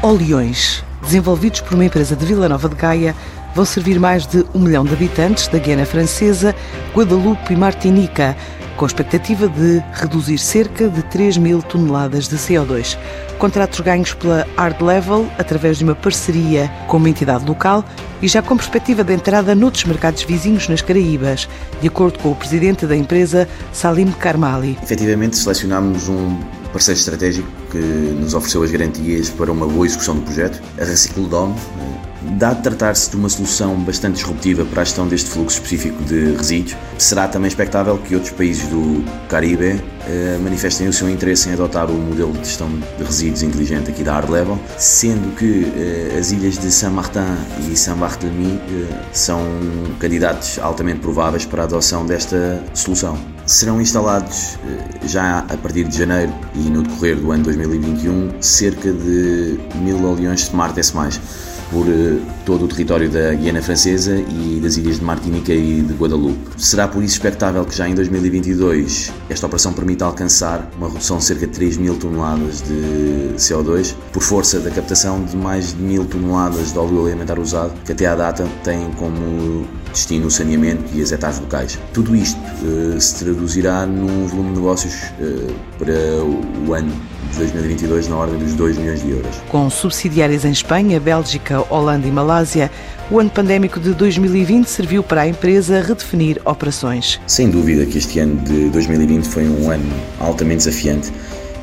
Oleões, desenvolvidos por uma empresa de Vila Nova de Gaia, vão servir mais de um milhão de habitantes da Guiana Francesa, Guadalupe e Martinica, com a expectativa de reduzir cerca de 3 mil toneladas de CO2. Contratos ganhos pela Hard Level através de uma parceria com uma entidade local e já com perspectiva de entrada noutros mercados vizinhos nas Caraíbas, de acordo com o presidente da empresa, Salim Karmali. Efetivamente, selecionámos um parceiro estratégico que nos ofereceu as garantias para uma boa execução do projeto, a Reciclodome, Dado tratar-se de uma solução bastante disruptiva para a gestão deste fluxo específico de resíduos, será também expectável que outros países do Caribe eh, manifestem o seu interesse em adotar o modelo de gestão de resíduos inteligente aqui da Hard Level, sendo que eh, as ilhas de Saint-Martin e Saint-Barthélemy eh, são candidatos altamente prováveis para a adoção desta solução. Serão instalados já a partir de janeiro e no decorrer do ano 2021 cerca de mil oleões Smart S+, por eh, todo o território da Guiana Francesa e das ilhas de Martinica e de Guadalupe. Será por isso expectável que já em 2022 esta operação permita alcançar uma redução de cerca de 3 mil toneladas de CO2 por força da captação de mais de mil toneladas de óleo alimentar usado que até à data têm como destino o saneamento e as etapas locais. Tudo isto uh, se traduzirá num volume de negócios uh, para o ano de 2022 na ordem dos 2 milhões de euros. Com subsidiárias em Espanha, Bélgica, Holanda e Malásia, o ano pandémico de 2020 serviu para a empresa redefinir operações. Sem dúvida que este ano de 2020 foi um ano altamente desafiante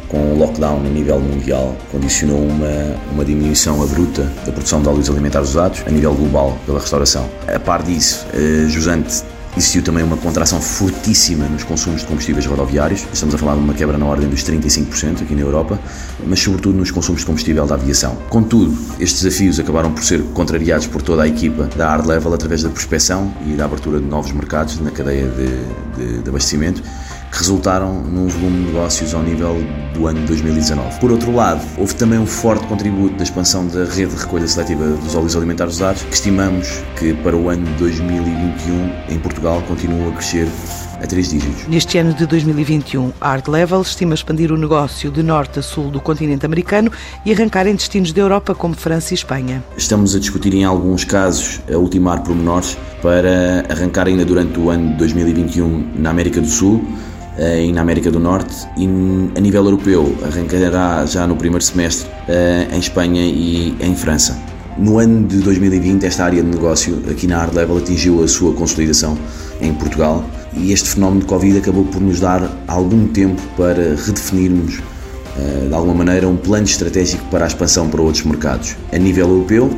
com o lockdown a nível mundial, condicionou uma, uma diminuição abrupta da produção de óleos alimentares usados a nível global pela restauração. A par disso, a Jusante Existiu também uma contração fortíssima nos consumos de combustíveis rodoviários, estamos a falar de uma quebra na ordem dos 35% aqui na Europa, mas sobretudo nos consumos de combustível da aviação. Contudo, estes desafios acabaram por ser contrariados por toda a equipa da Hard Level através da prospecção e da abertura de novos mercados na cadeia de, de, de abastecimento resultaram num volume de negócios ao nível do ano 2019. Por outro lado, houve também um forte contributo da expansão da rede de recolha seletiva dos óleos alimentares usados, que estimamos que para o ano 2021 em Portugal continua a crescer a três dígitos. Neste ano de 2021, a Art Level estima expandir o negócio de norte a sul do continente americano e arrancar em destinos da Europa como França e Espanha. Estamos a discutir em alguns casos a ultimar pormenores para arrancar ainda durante o ano de 2021 na América do Sul eh, e na América do Norte e a nível europeu arrancará já no primeiro semestre eh, em Espanha e em França. No ano de 2020, esta área de negócio aqui na Hard Level atingiu a sua consolidação em Portugal e este fenómeno de Covid acabou por nos dar algum tempo para redefinirmos eh, de alguma maneira um plano estratégico para a expansão para outros mercados. A nível europeu,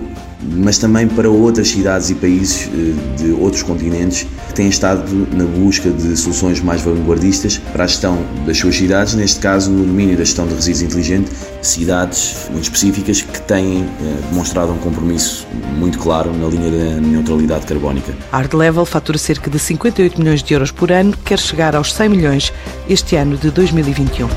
mas também para outras cidades e países eh, de outros continentes que têm estado na busca de soluções mais vanguardistas para a gestão das suas cidades, neste caso no domínio da gestão de resíduos inteligente, cidades muito específicas que têm eh, demonstrado um compromisso muito claro na linha da neutralidade carbónica. A Art Level fatura cerca de 58 milhões de euros por ano, quer chegar aos 100 milhões este ano de 2021.